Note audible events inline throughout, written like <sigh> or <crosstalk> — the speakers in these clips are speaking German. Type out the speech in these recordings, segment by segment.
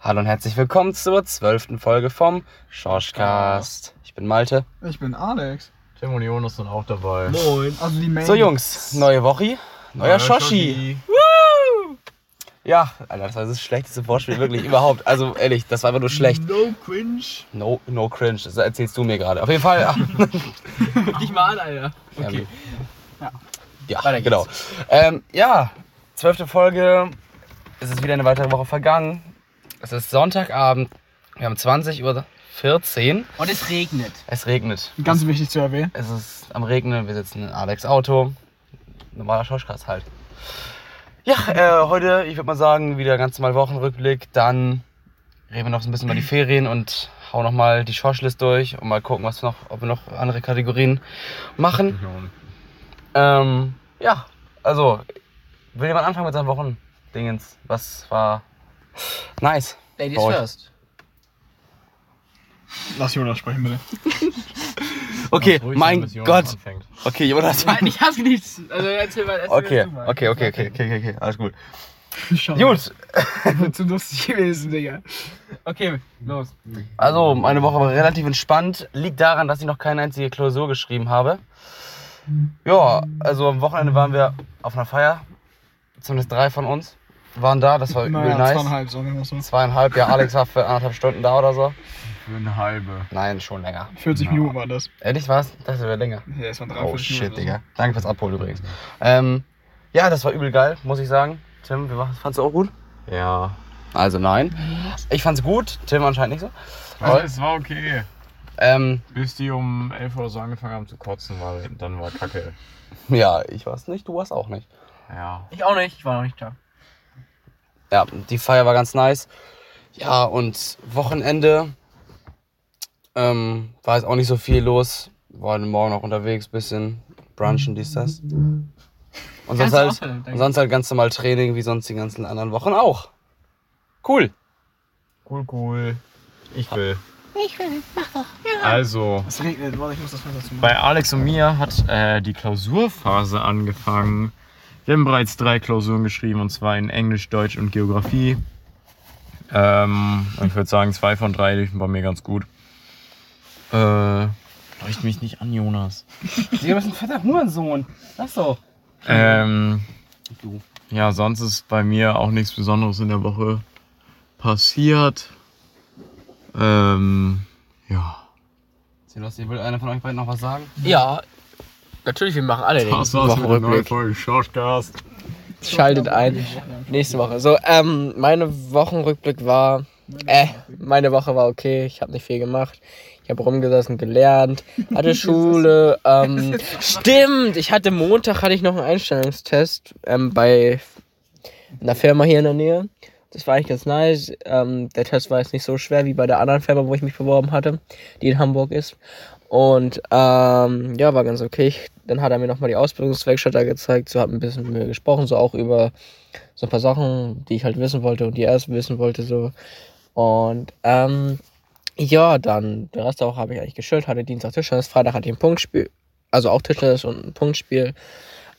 Hallo und herzlich willkommen zur zwölften Folge vom Schorschcast. Ich bin Malte. Ich bin Alex. Tim und Jonas sind auch dabei. Moin. Also die Main So Jungs, neue Woche, neuer Schoshi. Ja, Alter, das war das schlechteste Vorspiel wirklich überhaupt. Also ehrlich, das war einfach nur schlecht. No cringe. No, no cringe, das erzählst du mir gerade. Auf jeden Fall, ja. <laughs> Dich mal an, Alter. Okay. Ja. Ja, Weiter geht's. genau. Ähm, ja, zwölfte Folge. Es ist wieder eine weitere Woche vergangen. Es ist Sonntagabend. Wir haben 20.14 Uhr. Und es regnet. Es regnet. Ganz wichtig zu erwähnen. Es ist am Regnen. Wir sitzen in Alex Auto. Normaler Schauschkast halt. Ja, äh, heute, ich würde mal sagen, wieder ganz normal Wochenrückblick. Dann reden wir noch so ein bisschen über die Ferien und hauen noch mal die Schorschlist durch und mal gucken, was noch, ob wir noch andere Kategorien machen. Ähm, ja, also, will jemand anfangen mit seinen Wochendingens? Was war nice? Ladies euch. first. Lass Jonas sprechen, bitte. <laughs> Okay, mein Gott. anfängt. Okay, Jonas. Nein, ich hab nichts. Also erzähl mal, erzähl Okay, mal okay, okay, okay, okay, okay, okay, alles gut. Schade. Gut, Wird zu lustig gewesen, Digga. Okay, los. also meine Woche war relativ entspannt. Liegt daran, dass ich noch keine einzige Klausur geschrieben habe. Ja, also am Wochenende waren wir auf einer Feier. Zumindest drei von uns waren da, das war übel Naja, nice. zweieinhalb, sagen wir mal so. Zweieinhalb, ja, Alex war für anderthalb Stunden da oder so. Für eine halbe. Nein, schon länger. 40 Minuten war das. Ehrlich war's? Das wäre länger. Ja, es waren Oh 43 shit, Minuten. Digga. Danke fürs Abholen übrigens. Ähm, ja, das war übel geil, muss ich sagen. Tim, fandst du auch gut? Ja. Also nein. Ich fand's gut, Tim anscheinend nicht so. Also, es war okay. Ähm, Bis die um 11 Uhr so angefangen haben zu kotzen, weil dann war Kacke. <laughs> ja, ich war's nicht, du warst auch nicht. Ja. Ich auch nicht, ich war noch nicht da. Ja, die Feier war ganz nice. Ja, und Wochenende ähm, war jetzt auch nicht so viel los. War heute Morgen noch unterwegs, bisschen brunchen, dies, das. Und sonst halt, <laughs> auch, und sonst halt ganz normal Training, wie sonst die ganzen anderen Wochen auch. Cool. Cool, cool. Ich will. Ich will, mach doch. Also, Es regnet, warte, ich muss das Fenster zumachen. bei Alex und mir hat äh, die Klausurphase angefangen. Wir haben bereits drei Klausuren geschrieben, und zwar in Englisch, Deutsch und Geografie. Ähm, ich würde sagen, zwei von drei liefen bei mir ganz gut. Äh, leucht mich nicht an, Jonas. <laughs> Du bist ein fetter Hurensohn. Lass doch. Ähm, Du. ja, sonst ist bei mir auch nichts Besonderes in der Woche passiert. Ähm, ja. Sebastian, will einer von euch beiden noch was sagen? Ja, natürlich, wir machen alle Das der neuen Wochenrückblick. Folge Shortcast. Schaltet ein. Nächste Woche. So, ähm, meine Wochenrückblick war, äh, meine Woche war okay. Ich habe nicht viel gemacht. Ich habe rumgesessen, gelernt, hatte <laughs> Schule. Ähm, <laughs> stimmt, ich hatte Montag hatte ich noch einen Einstellungstest ähm, bei einer Firma hier in der Nähe. Das war eigentlich ganz nice. Ähm, der Test war jetzt nicht so schwer wie bei der anderen Firma, wo ich mich beworben hatte, die in Hamburg ist. Und ähm, ja, war ganz okay. Dann hat er mir nochmal die Ausbildungswerkstatt da gezeigt, so hat ein bisschen mit mir gesprochen, so auch über so ein paar Sachen, die ich halt wissen wollte und die er erst wissen wollte, so. Und ähm, ja, dann, den Rest der Woche habe ich eigentlich geschillt, hatte Dienstag Tischtennis, Freitag hatte ich ein Punktspiel, also auch Tischtennis und ein Punktspiel.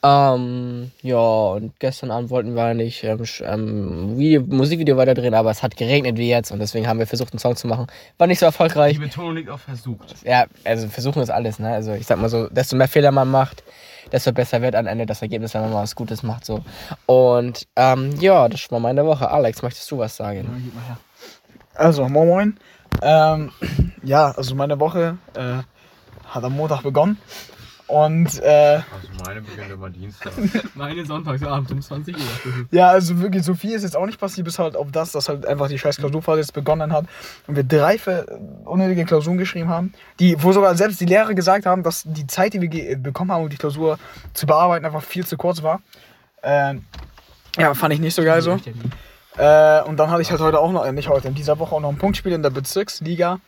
Ähm, ja, und gestern Abend wollten wir eigentlich ähm, ähm, Video, Musikvideo weiterdrehen, aber es hat geregnet wie jetzt und deswegen haben wir versucht, einen Song zu machen. War nicht so erfolgreich. Die Betonung liegt auf versucht. Ja, also versuchen ist alles, ne? Also ich sag mal so, desto mehr Fehler man macht, desto besser wird am Ende das Ergebnis, wenn man mal was Gutes macht. so. Und ähm, ja, das war meine Woche. Alex, möchtest du was sagen? Gib mal her. Also, moin moin. Ähm, <clears throat> ja, also meine Woche äh, hat am Montag begonnen. Und äh, Also meine beginnt immer Dienstag. <laughs> Meine Sonntagsabend um 20 Uhr. <laughs> ja, also wirklich so viel ist jetzt auch nicht passiert, bis halt auf das, dass halt einfach die scheiß Klausurphase jetzt begonnen hat und wir drei unnötige Klausuren geschrieben haben, die, wo sogar selbst die Lehrer gesagt haben, dass die Zeit, die wir bekommen haben, um die Klausur zu bearbeiten, einfach viel zu kurz war. Ähm, ja, fand ich nicht so geil so. Äh, und dann hatte ich halt heute auch noch, äh, nicht heute, in dieser Woche auch noch ein Punktspiel in der Bezirksliga.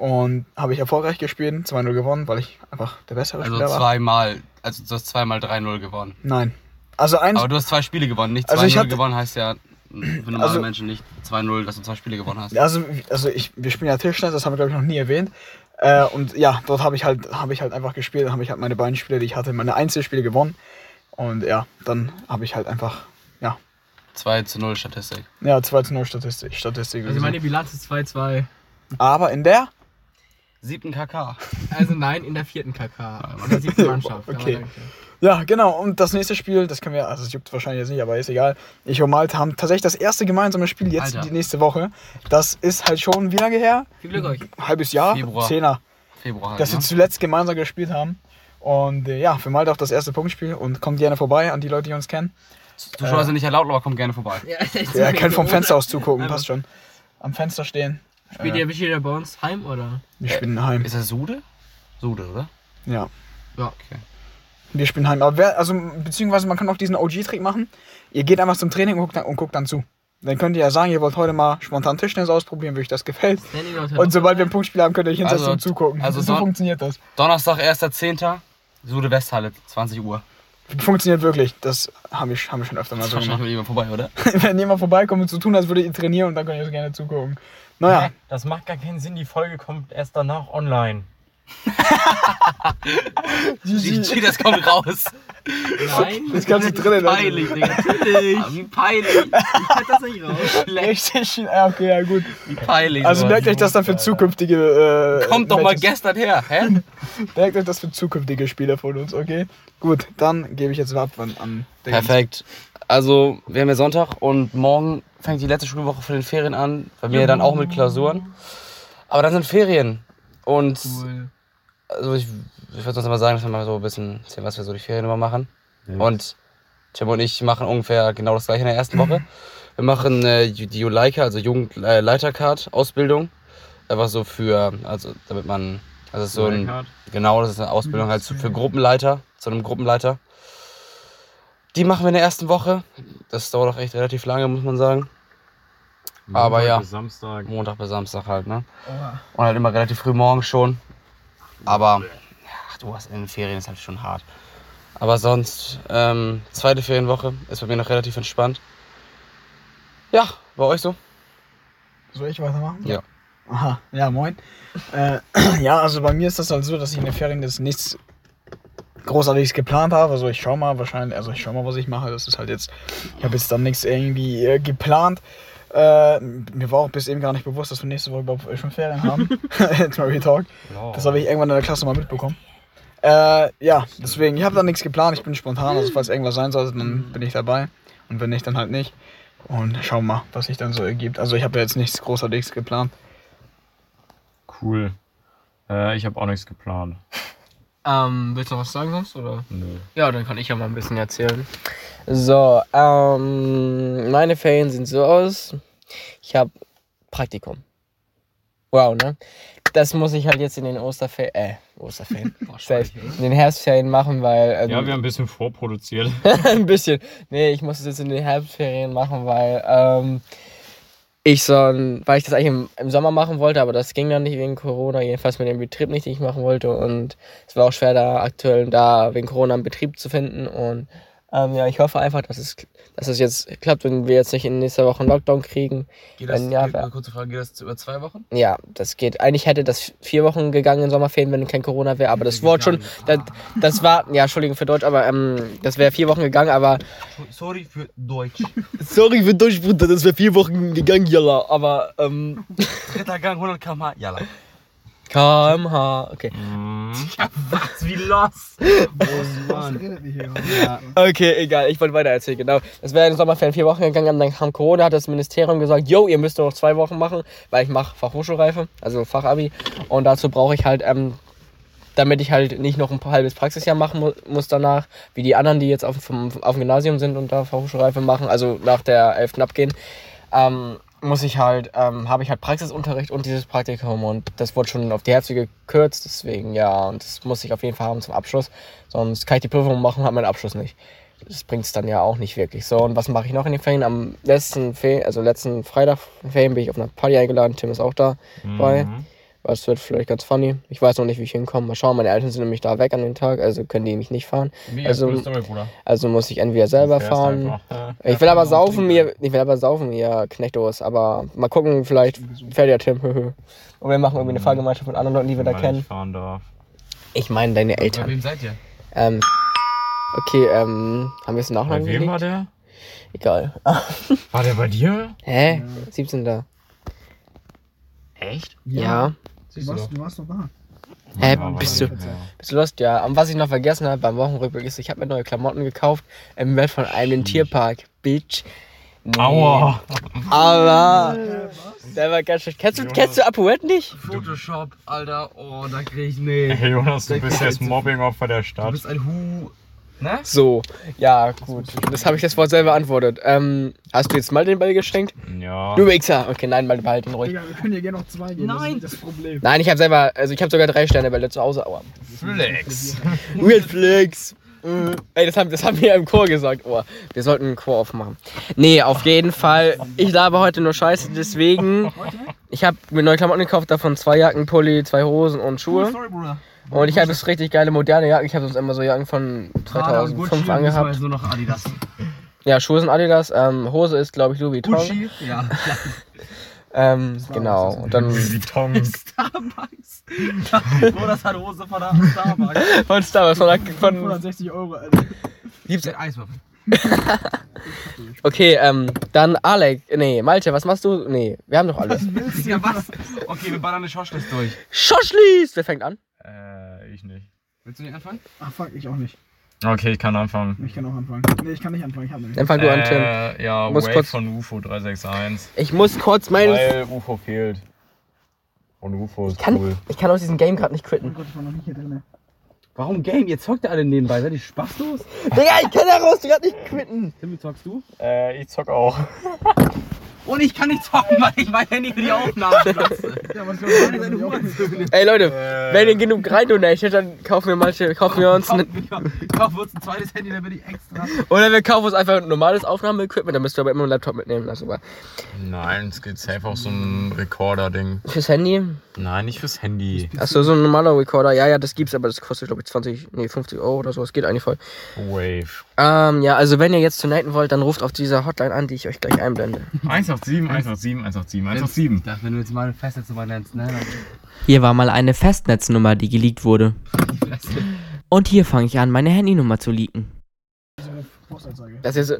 Und habe ich erfolgreich gespielt, 2-0 gewonnen, weil ich einfach der bessere Also Spieler war. zweimal, also du hast zweimal 3-0 gewonnen. Nein. Also eins, Aber du hast zwei Spiele gewonnen, nicht 2-0 Also hatte- gewonnen heißt ja für normale Also- Menschen nicht 2-0, dass du zwei Spiele gewonnen hast. also, also ich, wir spielen ja Tischtennis, das haben wir glaube ich noch nie erwähnt. Äh, und ja, dort habe ich halt, habe ich halt einfach gespielt, dann habe ich halt meine beiden Spiele, die ich hatte, meine Einzelspiele gewonnen. Und ja, dann habe ich halt einfach, ja, 2 zu 0 Statistik. Ja, 2 zu 0 Statistik. Statistik Also meine Bilanz ist 2-2. Aber in der? Siebten KK. Also nein, in der vierten KK. Oder siebten <laughs> Mannschaft. Aber Okay. danke. Ja, genau. Und das nächste Spiel, das können wir, also es juckt wahrscheinlich jetzt nicht, aber ist egal. Ich und Malte haben tatsächlich das erste gemeinsame Spiel jetzt Alter. die nächste Woche. Das ist halt schon wie lange her? Viel Glück euch. Halbes Jahr? Februar. Zehner. Februar halt, Dass wir ne? zuletzt gemeinsam gespielt haben. Und äh, ja, für Malte auch das erste Punktspiel. Und kommt gerne vorbei an die Leute, die uns kennen. Zuschauer sind nicht erlaubt, aber kommt gerne vorbei. Ja, echt <laughs> Ja, könnt vom <laughs> Fenster aus zugucken, Einfach. passt schon. Am Fenster stehen. Spielt ihr wieder bei uns heim oder? Wir spielen heim. Ist das Sude? Sude, oder? Ja. Ja. Okay. Wir spielen heim. Aber wer, also, beziehungsweise man kann auch diesen OG-Trick machen. Ihr geht einfach zum Training und guckt, dann, und guckt dann zu. Dann könnt ihr ja sagen, ihr wollt heute mal spontan Tischtennis ausprobieren, wie euch das gefällt. Und sobald wir ein Punktspiel haben, könnt ihr euch hinsetzen Also- und zugucken. also so funktioniert das. Donnerstag, 1.10. Sude Westhalle, 20 Uhr. Funktioniert wirklich. Das haben wir, haben wir schon öfter mal Das so gemacht. wahrscheinlich immer vorbei, oder? <laughs> Wenn jemand vorbeikommt und so tun, als würdet ihr trainieren und dann könnt ihr euch gerne zugucken. Naja, Hä? Das macht gar keinen Sinn, die Folge kommt erst danach online. GG, das kommt raus. Nein. das Ganze drinnen. also. Peinlich, Digga. Natürlich. Wie peinlich. Ich kann das nicht raus. Richtig. Ja, okay, ja gut. Wie peinlich. Also merkt euch das dann für zukünftige. Äh, Kommt doch mal gestern her, hä? <laughs> Merkt euch das für zukünftige Spieler von uns, okay? Gut, dann gebe ich jetzt ab an, an den Perfekt. Also, wir haben ja Sonntag und morgen fängt die letzte Schulwoche von den Ferien an. Bei mir dann auch mit Klausuren. Aber dann sind Ferien. Und Cool. Also ich, ich würde sonst mal sagen, dass wir mal so ein bisschen erzählen, was wir so die Ferien immer machen. Und Tim und ich machen ungefähr genau das gleiche in der ersten Woche. <laughs> Wir machen äh, die Juleika, also Jugendleitercard Ausbildung. Einfach so für, also damit man, also so ein, genau, das ist eine Ausbildung halt für Gruppenleiter, zu einem Gruppenleiter. Die machen wir in der ersten Woche. Das dauert auch echt relativ lange, muss man sagen. Aber Montag ja. bis Samstag. Montag bis Samstag halt, ne? Und halt immer relativ früh morgens schon. Aber, ach, du hast in den Ferien ist halt schon hart. Aber sonst, ähm, zweite Ferienwoche ist bei mir noch relativ entspannt. Ja, bei euch so? Soll ich weitermachen? Ja. Aha, ja, moin. Äh, <clears throat> ja, also bei mir ist das halt so, dass ich in den Ferien jetzt nichts Großartiges geplant habe. Also ich schau mal wahrscheinlich, also ich schau mal, was ich mache. Das ist halt jetzt, ich habe jetzt dann nichts irgendwie äh, geplant. Äh, mir war auch bis eben gar nicht bewusst, dass wir nächste Woche überhaupt schon Ferien haben. <laughs> <laughs> Jetzt mal Real Talk. Das habe ich irgendwann in der Klasse mal mitbekommen. Äh, ja, deswegen, ich habe da nichts geplant, ich bin spontan, also falls irgendwas sein sollte, dann bin ich dabei. Und wenn nicht, dann halt nicht. Und schauen mal, was sich dann so ergibt. Also ich habe ja jetzt nichts Großartiges geplant. Cool. Äh, ich habe auch nichts geplant. Ähm, willst du noch was sagen sonst, oder? Nö. Ja, dann kann ich ja mal ein bisschen erzählen. So, ähm, meine Ferien sehen so aus. Ich habe Praktikum. Wow, ne? Das muss ich halt jetzt in den Osterferien, äh, Osterferien, <laughs> in den Herbstferien machen, weil, ähm, Ja, wir haben ein bisschen vorproduziert. <laughs> ein bisschen. Nee, ich muss es jetzt in den Herbstferien machen, weil ähm, ich so ein, weil ich das eigentlich im, im Sommer machen wollte, aber das ging dann nicht wegen Corona, jedenfalls mit dem Betrieb nicht, den ich machen wollte. Und es war auch schwer, da aktuell da wegen Corona einen Betrieb zu finden. Und ähm, ja, ich hoffe einfach, dass es, dass es jetzt klappt, wenn wir jetzt nicht in nächster Woche einen Lockdown kriegen. Geht das- Wenn ja, geht, eine kurze Frage, geht das über zwei Wochen? Ja, das geht. Eigentlich hätte das vier Wochen gegangen in Sommerferien, wenn kein Corona wäre, aber das wurde schon, das, das war, ja, Entschuldigung für Deutsch, aber ähm, das wäre vier Wochen gegangen, aber Sorry für Deutsch. <laughs> Sorry für Deutsch, Bruder, das wäre vier Wochen gegangen, Jalla. Aber, ähm. Dritter Gang, 100 km/h, jalla. KMH, okay. Mhm. <laughs> Was, wie los? <laughs> Okay, egal, ich wollte weiter erzählen, genau. Das wäre in den Sommerferien vier Wochen gegangen, dann kam Corona, hat das Ministerium gesagt, yo, ihr müsst nur noch zwei Wochen machen, weil ich mache Fachhochschulreife, also Fachabi. Und dazu brauche ich halt, ähm, damit ich halt nicht noch ein halbes Praxisjahr machen mu muss danach, wie die anderen, die jetzt auf, vom, auf dem Gymnasium sind und da Fachhochschulreife machen, also nach der 11. abgehen, ähm, muss ich halt, ähm, habe ich halt Praxisunterricht und dieses Praktikum und das wurde schon auf die Hälfte gekürzt, deswegen ja, und das muss ich auf jeden Fall haben zum Abschluss, sonst kann ich die Prüfung machen, habe meinen Abschluss nicht. Das bringt es dann ja auch nicht wirklich. So, und was mache ich noch in den Ferien? Am letzten, Fe also letzten Freitag Ferien bin ich auf einer Party eingeladen, Tim ist auch da dabei. Mhm. Das wird vielleicht ganz funny. Ich weiß noch nicht, wie ich hinkomme. Mal schauen, meine Eltern sind nämlich da weg an dem Tag, also können die mich nicht fahren. Mega Also- Story, Bruder. Also muss ich entweder selber fahren. einfach. Ich will aber saufen, ihr, ich will aber saufen, ihr Knechtos. Aber mal gucken, vielleicht fährt ja Tim. <laughs> Und wir machen irgendwie eine Fahrgemeinschaft mit anderen Leuten, die wir da Weil kennen. ich fahren darf. Ich meine deine Bei Eltern. wem seid ihr? Ähm, okay, ähm, haben wir es Bei Nachnamen wem war gelegt? der? Egal. War der bei dir? Hä? 17. Echt? Ja. Du warst, du warst doch da. Hä, Ja, bist du, ja. bist du lost? Ja. Und was ich noch vergessen habe beim Wochenrückblick ist, ich habe mir neue Klamotten gekauft im Wert von einem Tierpark. Bitch. Nee. Aua. Aber. Der war ganz schön. Kennst du, kennst du Apuette nicht? Photoshop, Alter. Oh, da krieg ich. Nee. Hey Jonas, du bist jetzt Mobbingopfer der Du Stadt. bist ein Hu. Ne? So. Ja, gut. Das habe ich das Wort selber antwortet. Ähm, hast du jetzt mal den Ball geschenkt? Ja. Du Wichser. Okay, nein, mal behalt ihn ruhig. Digga, wir können hier gerne noch zwei gehen. Das ist Nein. das Problem. Nein, ich habe selber, also ich habe sogar drei Sterne Bälle zu Hause. Aua. Flex. <laughs> Weird Flex. Äh, Ey, das haben, das haben wir im Chor gesagt. Oh, wir sollten einen Chor aufmachen. Nee, auf jeden Fall. Ich labe heute nur Scheiße, deswegen. Ich habe mir neue Klamotten gekauft, davon zwei Jacken, Pulli, zwei Hosen und Schuhe. Sorry, Bruder. Und ich habe jetzt richtig geile moderne Jacken. Ich habe sonst immer so Jacken von 2005 angehabt. nur noch Adidas. Ja, Schuhe sind Adidas. Ähm, Hose ist, glaube ich, Louis Vuitton. Gucci. Ja. Ähm, genau. Und dann Die Tongs. <laughs> Starbucks. <laughs> Bruder, das hat Hose von der Starbucks. <laughs> von Starbucks. Von, von, 160 Euro, Alter. gibt's, Mit Eiswürfel. okay, ähm, dann Alec. Nee, Malte, was machst du? Nee, wir haben doch alles. Ja, was? Okay, wir ballern eine Shortlist durch. Schoschlis! Wer fängt an? Äh, ich nicht. Willst du nicht anfangen? Ach fuck, ich auch nicht. Okay, ich kann anfangen. Ich kann auch anfangen. Nee, ich kann nicht anfangen, ich hab nicht. Dann fang du an, Tim. Äh, ja, Muss Wave kurz- von UFO 361. Ich muss kurz meinen. Weil UFO fehlt. Und UFO ist Kann, cool. Ich kann aus diesem Game gerade nicht Oh quitten. Gott, ich war noch nicht hier drin. Warum Game? Ihr zockt ja alle nebenbei. Seid ihr spaßlos? <laughs> Digga, ich kann daraus gerade nicht quitten. Tim, wie zockst du? Äh, ich zock auch. <laughs> Und ich kann nicht zocken, weil ich mein Handy für die Aufnahme benutze. Ja, was Meine seine Hurensohn. Ey Leute, Äh. wenn ihr genug rein donatet, dann kaufen wir manche, kaufen wir uns ein, Kauf uns ein zweites Handy, dann bin ich extra. oder wir kaufen uns einfach ein normales Aufnahmeequipment, dann müsst ihr aber immer einen Laptop mitnehmen. Super. Nein, es geht safe auf so ein Recorder-Ding. Fürs Handy? Nein, nicht fürs Handy. Achso, so ein normaler Recorder. Ja, ja, das gibt's, aber das kostet glaube ich 20, nee 50 Euro oder so. Das geht eigentlich voll. Wave. Ähm, ja, also wenn ihr jetzt donaten wollt, dann ruft auf dieser Hotline an, die ich euch gleich einblende. 187, 187, 187, 187. Ich dachte, wenn du jetzt mal eine Festnetznummer nennst, ne? Hier war mal eine Festnetznummer, die geleakt wurde. Und hier fange ich an, meine Handynummer zu leaken. Das ist-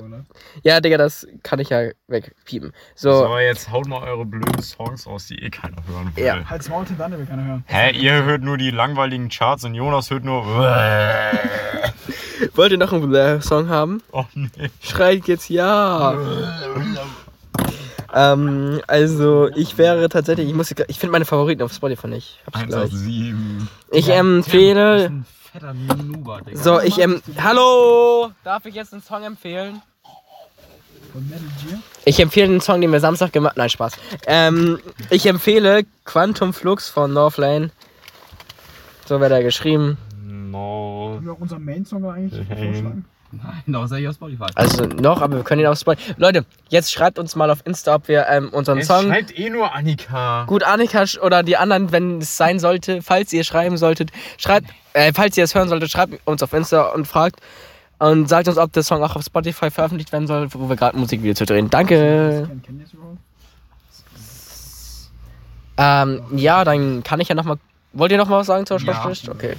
Ja, Digga, das kann ich ja wegpiepen. So, So, jetzt haut mal eure blöden Songs raus, die eh keiner hören will. Ja. Halt's Maul, dann will keiner hören. Hä, ihr hört nur die langweiligen Charts und Jonas hört nur. <laughs> wollt ihr noch einen Song haben? Oh nee. Schreit jetzt ja. ähm, also ich wäre tatsächlich, ich muss, ich finde meine Favoriten auf Spotify nicht. Hab's gleich. 187. Ich Du bist empfehle. Nuber. So, ich ähm, hallo. Darf ich jetzt einen Song empfehlen? Von Metal Gear. Ich empfehle den Song, den wir Samstag gemacht. Nein, Spaß. Ähm, ich empfehle Quantum Flux von Northlane. So wird er geschrieben. No. Können wir auch unseren Main-Song eigentlich Hey. vorschlagen? Nein, doch, sag ich auf Spotify. Also noch, aber wir können ihn auf Spotify. Leute, jetzt schreibt uns mal auf Insta, ob wir ähm, unseren Es Song. schreibt eh nur Annika. Gut, Annika oder die anderen, wenn es sein sollte, falls ihr schreiben solltet, schreibt, äh, falls ihr es hören solltet, schreibt uns auf Insta und fragt und sagt uns, ob der Song auch auf Spotify veröffentlicht werden soll, wo wir gerade ein Musikvideo zu drehen. Danke. Ähm, ja, dann kann ich ja nochmal. Wollt ihr noch mal was sagen zur Ja. Schlaflist? Okay.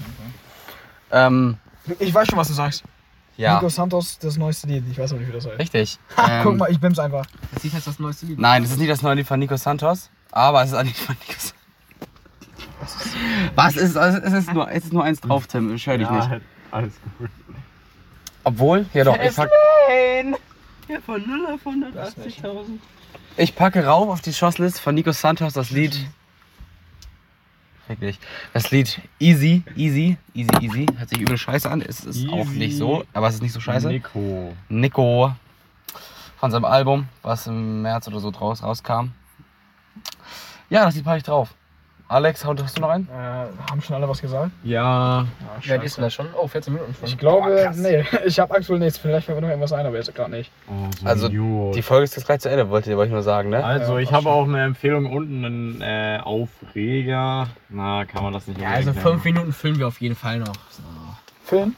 Ähm, Ich weiß schon, was du sagst. ja. Nico Santos, das neueste Lied. Ich weiß auch nicht, wie das heißt. Richtig. <laughs> Guck Ähm, mal, ich bims einfach. Das ist jetzt das neueste Lied. Nein, das ist nicht das neue Lied von Nico Santos, aber es ist ein Lied von Nico Santos. Was ist es? Es ist nur, es ist nur eins drauf, Tim. Ich höre dich nicht. alles gut. Obwohl, ja doch, ich pack. Ja, von 0 auf 180.000. Ich packe rauf auf die Shortlist von Nico Santos das Lied. Wirklich. Das Lied Easy, Easy, Easy, Easy. Hört sich übel scheiße an. Es ist auch Easy. nicht so, aber es ist nicht so scheiße. Nico. Nico von seinem Album, was im März oder so draus rauskam. Ja, das Lied packe ich drauf. Alex, hast du noch einen? Äh, haben schon alle was gesagt? Ja. Ja, Wie weit ist denn das schon? Oh, 14 Minuten schon. Ich glaube, nee, <laughs> ich habe aktuell nichts. Vielleicht fällt mir noch irgendwas ein, aber jetzt gerade nicht. Oh, so Also, Idiot. Die Folge ist jetzt gleich zu Ende, wollte, ich nur sagen, ne? Also, Ja, ich habe auch eine Empfehlung unten, einen äh, Aufreger. Na, kann man das nicht Ja, also direkt 5 nennen. Minuten füllen wir auf jeden Fall noch. So. Film?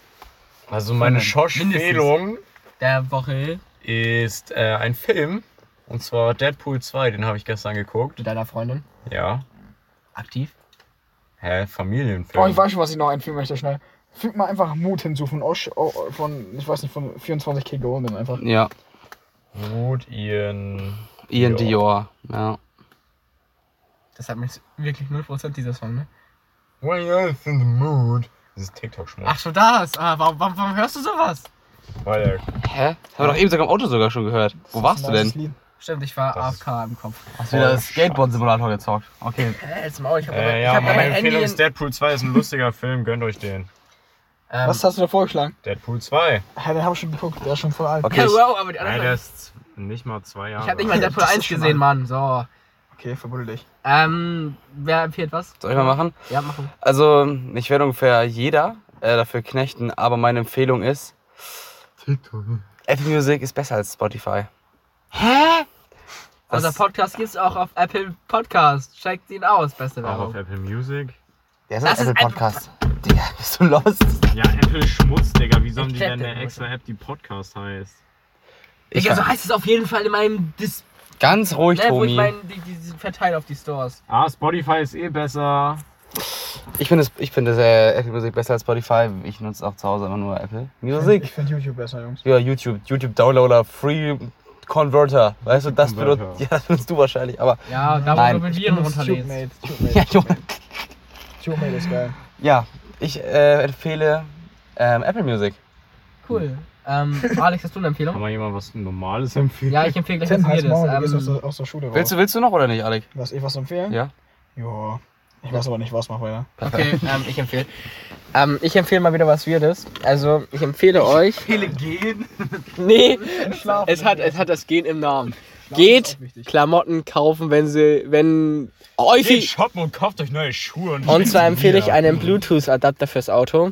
Also, meine Schosch-Empfehlung Der Woche ist äh, ein Film. Und zwar Deadpool 2, den habe ich gestern geguckt. mit deiner Freundin. Ja. Aktiv. Hä, Familienfilm. Oh, ich weiß schon, was ich noch einfügen möchte, schnell. Fügt mal einfach Mut hinzu von Osh, oh, von, ich weiß nicht, von 24K Golden einfach. Ja. Gut, Ian. Ian Dior. Dior. Ja. Das hat mich wirklich 0% dieser Song, ne? When you're in the mood. Das ist TikTok-Schmuck. Ach so, das. Ah, warum, warum, warum hörst du sowas? Weil er Hä? Das haben wir doch eben sogar im Auto sogar schon gehört. Wo warst du denn? Lied. Stimmt, ich war Das AFK im Kopf. Hast du wieder das Skateboard-Simulator gezockt? Okay. Hä, jetzt Maul, ich hab Äh, ja, ich hab meine mein Handy Empfehlung ist Deadpool 2 ist ein lustiger <laughs> Film, gönnt euch den. ähm, Was hast du da vorgeschlagen? Deadpool 2. Ja, den hab ich schon geguckt, der ist schon voll alt. Okay. Ja, wow, aber die Nein, anderen. der ist nicht mal zwei Jahre. ich hab nicht mal Deadpool Das ist 1 schon gesehen, alt. Mann. So. Okay, verbuddel dich. Ähm, wer empfiehlt was? Soll ich mal machen? Ja, machen. Also, ich werde ungefähr jeder äh, dafür knechten, aber meine Empfehlung ist, Apple Music ist besser als Spotify. Hä? Das- Unser Podcast gibt's auch auf Apple Podcast. Checkt ihn aus, beste Auch auf Werbung. Apple Music. Der ist Das ein ist Apple Podcast. Digga, <laughs> bist du lost? Ja, Apple Schmutz, Digga. Wie sollen Ich die denn den, eine extra App, die Podcast heißt? Ich Ich, so heißt es auf jeden Fall in meinem Dis Ganz ruhig, ne, wo ich Tomi. mein, die, die, die verteile auf die Stores. Ah, Spotify ist eh besser. Ich finde es- ich finde äh, Apple Music besser als Spotify. Ich nutze auch zu Hause immer nur Apple Music. Ich finde YouTube besser, Jungs. Ja, YouTube, YouTube Downloader, Free Converter. Weißt du, das benutzt, ja, das benutzt du wahrscheinlich, aber Ja, da wo Nein. du mit Ich Viren runterlädst. TubeMate. ja, TubeMate. Junge. TubeMate ist geil. Ja, ich äh, empfehle ähm, Apple Music. Cool. Ähm, Alex, hast du eine Kann Empfehlung? man jemand was Normales empfehlen? Ja, ich empfehle gleich Tim, was Weirdes. Gehst aus Ähm, der, aus der Schule raus. Willst du, willst du noch oder nicht, Alec? Was, ich was empfehlen? Ja. Ja. Ich weiß aber nicht, was, mach weiter. okay, <laughs> ähm, ich empfehle. Ähm, ich empfehle mal wieder was Weirdes. Also, ich empfehle euch. Empfehle gehen. <laughs> Nee, Schlafen. es hat, es hat das Gen im Namen. Schlafen Geht. Klamotten kaufen, wenn sie, wenn Geht häufig. shoppen und kauft euch neue Schuhe. Und, Und <laughs> zwar empfehle ich einen Bluetooth-Adapter fürs Auto.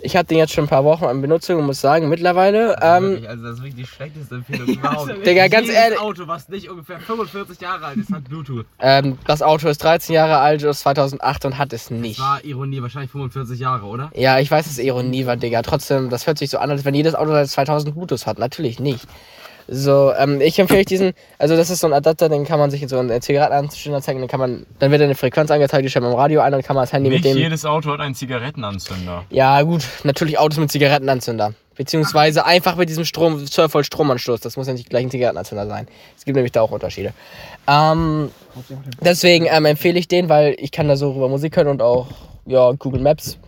Ich habe den jetzt schon ein paar Wochen in Benutzung und muss sagen, mittlerweile, ähm, also das ist wirklich die schlechteste Empfehlung überhaupt. <laughs> Digga, ganz Jedes ehrlich, Auto, was nicht ungefähr 45 Jahre alt ist, hat Bluetooth. ähm, das Auto ist 13 Jahre alt, ist 2008 und hat es nicht. War Ironie, wahrscheinlich 45 Jahre, oder? Ja, ich weiß, dass es Ironie war, Digga. Trotzdem, das hört sich so an, als wenn jedes Auto seit 2000 Bluetooth hat. Natürlich nicht. So, ähm, ich empfehle euch diesen, also das ist so ein Adapter, den kann man sich in so einen Zigarettenanzünder zeigen, dann kann man, dann wird eine Frequenz angezeigt, die stellt man im Radio ein, dann kann man das Handy Nicht mit dem. jedes Auto hat einen Zigarettenanzünder. Ja, gut, natürlich Autos mit Zigarettenanzünder. Beziehungsweise einfach mit diesem Strom, 12 Volt Stromanschluss. Das muss ja nicht gleich ein Zigarettenanzünder sein. Es gibt nämlich da auch Unterschiede. Ähm, deswegen ähm, empfehle ich den, weil ich kann da so rüber Musik hören und auch ja, Google Maps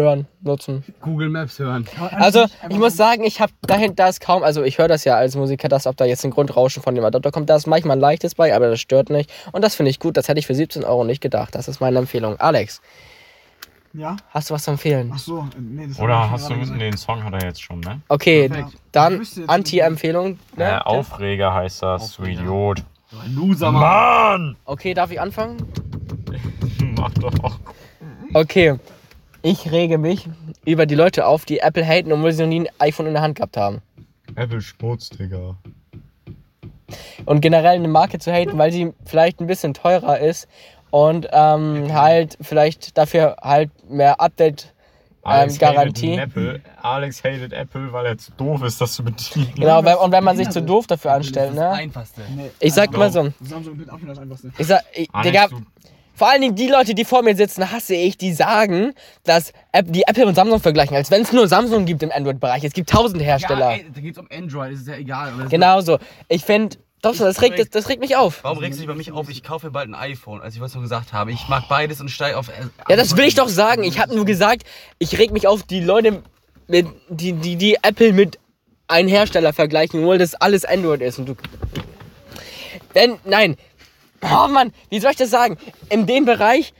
hören, nutzen. Google Maps hören. Also, ich muss sagen, ich habe dahin, da ist kaum, also ich höre das ja als Musiker, dass ob da jetzt ein Grundrauschen von dem Adapter kommt, da ist manchmal ein leichtes bei, aber das stört nicht. Und das finde ich gut, das hätte ich für 17 Euro nicht gedacht. Das ist meine Empfehlung. Alex, Ja? hast du was zu empfehlen? Ach so, nee, das Oder hast du gesagt. den Song hat er jetzt schon, ne? Okay, Perfekt. dann Anti-Empfehlung. Äh, Ne? Aufreger heißt das, du. Idiot. Loser, Mann! Okay, darf ich anfangen? <laughs> Mach doch. Okay. Ich rege mich über die Leute auf, die Apple haten, obwohl sie noch nie ein iPhone in der Hand gehabt haben. Apple Schmutz, Digga. Und generell eine Marke zu haten, weil sie vielleicht ein bisschen teurer ist und ähm, halt vielleicht dafür halt mehr Update ähm, Garantie. Hatet Apple. Alex hatet Apple, weil er zu doof ist, das zu bedienen. Genau, weil, und wenn man sich zu doof dafür anstellt, Das ist das ne? Einfachste. Nee, Ich sag mal so, Samsung mit Abstand das einfachste. ich sag, ich, Alex, Digga, vor allen Dingen die Leute, die vor mir sitzen, hasse ich, die sagen, dass die Apple und Samsung vergleichen, als wenn es nur Samsung gibt im Android-Bereich. Es gibt tausend Hersteller. Ja, ey, da geht's um Android, ist ja egal. aber das- Genauso. Ich finde, doch, das regt, das, das regt mich auf. Warum regst du dich bei mich auf? Ich kaufe bald ein iPhone, als ich was noch gesagt habe. Ich mag beides und steige auf. äh, Ja, das will ich doch sagen. Ich habe nur gesagt, ich reg mich auf die Leute, mit, die, die, die Apple mit einem Hersteller vergleichen, obwohl das alles Android ist. Und du. Wenn, nein. Oh Mann, wie soll ich das sagen? In dem Bereich,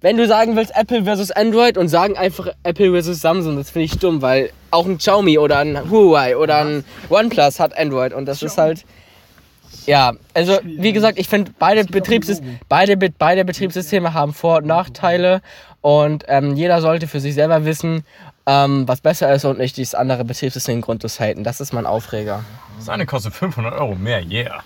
wenn du sagen willst Apple versus Android und sagen einfach Apple versus Samsung, das finde ich dumm, weil auch ein Xiaomi oder ein Huawei oder ein OnePlus hat Android und das ist halt. Ja, also wie gesagt, ich finde beide, Betriebssys beide, Be- beide Betriebssysteme haben Vor- und Nachteile und ähm, jeder sollte für sich selber wissen, ähm, was besser ist und nicht dieses andere Betriebssystem grundlos halten. Das ist mein Aufreger. das eine kostet 500 Euro mehr, yeah.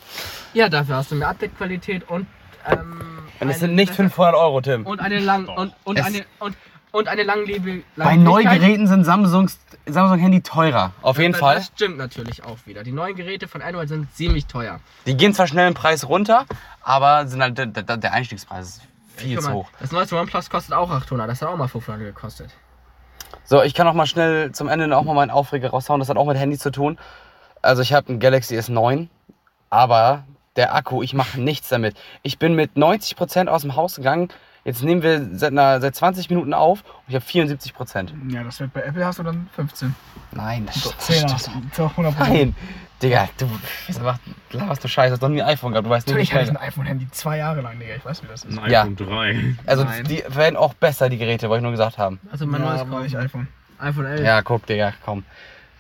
Ja, dafür hast du mehr Update-Qualität und ähm, Und es sind nicht 500 Euro, Tim. und eine lang und, und Es- eine und, und eine langlebe Bei Neugeräten sind Samsungs Samsung-Handy teurer. Auf jeden Fall. Das stimmt natürlich auch wieder. Die neuen Geräte von Android sind ziemlich teuer. Die gehen zwar schnell im Preis runter, aber sind halt, der, der, der Einstiegspreis ist viel Guck zu mal, hoch. Das neueste OnePlus kostet auch 800. Das hat auch mal 500 gekostet. So, ich kann auch mal schnell zum Ende auch mal meinen Aufreger raushauen. Das hat auch mit Handy zu tun. Also ich habe ein Galaxy S9, aber der Akku, ich mache nichts damit. Ich bin mit 90% aus dem Haus gegangen. Jetzt nehmen wir seit, einer, seit 20 Minuten auf und ich habe 74%. Ja, das wird bei Apple hast du dann 15. Nein, das stimmt. 10 das hast stimmt. du. Zu 100%. Nein, Digga, du laberst du Scheiße, du hast noch nie ein iPhone gehabt, du weißt nicht, wie Natürlich hatte ich ein iPhone-Handy zwei Jahre lang, Digga. Ich weiß, wie das ist. Ein Ja. iPhone 3. Also Nein. die werden auch besser, die Geräte, wollte ich nur gesagt haben. Also mein ja, neues nicht kaufen. iPhone. iPhone 11. Ja, guck, Digga, komm.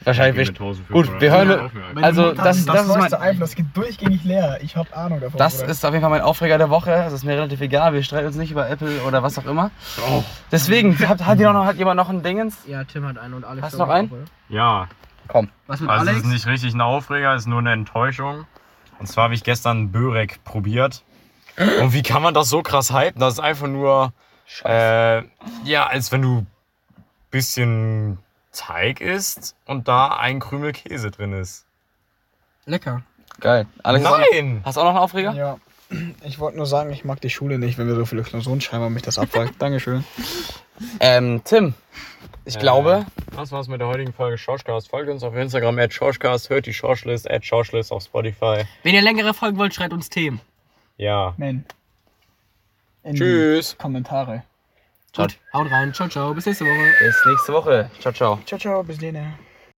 Wahrscheinlich. Mit 1500. Gut, wir hören- Ja, Also, du- das- das ist mein- iPhone, das geht durchgängig leer. Ich hab Ahnung davon. Das Bruder. ist auf jeden Fall mein Aufreger der Woche. Es ist mir relativ egal. Wir streiten uns nicht über Apple oder was auch immer. Oh. Deswegen, hat, hat, jemand noch, hat jemand noch ein Dingens? Ja, Tim hat einen und Alex. Hast du noch einen? auch, oder? Ja, Komm. Was mit also es Alex? ist nicht richtig ein Aufreger, es ist nur eine Enttäuschung. Und zwar habe ich gestern Börek probiert. Und wie kann man das so krass hypen? Das ist einfach nur, äh, ja, als wenn du bisschen Teig isst und da ein Krümel Käse drin ist. Lecker. Geil. Alex, Nein! hast du auch noch einen Aufreger? Ja. Ich wollte nur sagen, ich mag die Schule nicht, wenn wir so viele Klausuren schreiben und mich das abfuckt. <laughs> Dankeschön. Ähm, Tim. Ich glaube, Das war's mit der heutigen Folge Schorschcast. Folgt uns auf Instagram at Schorschcast, hört die Schorschlist at Schorschlist auf Spotify. Wenn ihr längere Folgen wollt, schreibt uns Themen. Ja. Man. In Tschüss. Kommentare. Ciao. Gut, haut rein. Ciao, ciao. Bis nächste Woche. bis nächste Woche. Ciao, ciao. Ciao, ciao, bis dann.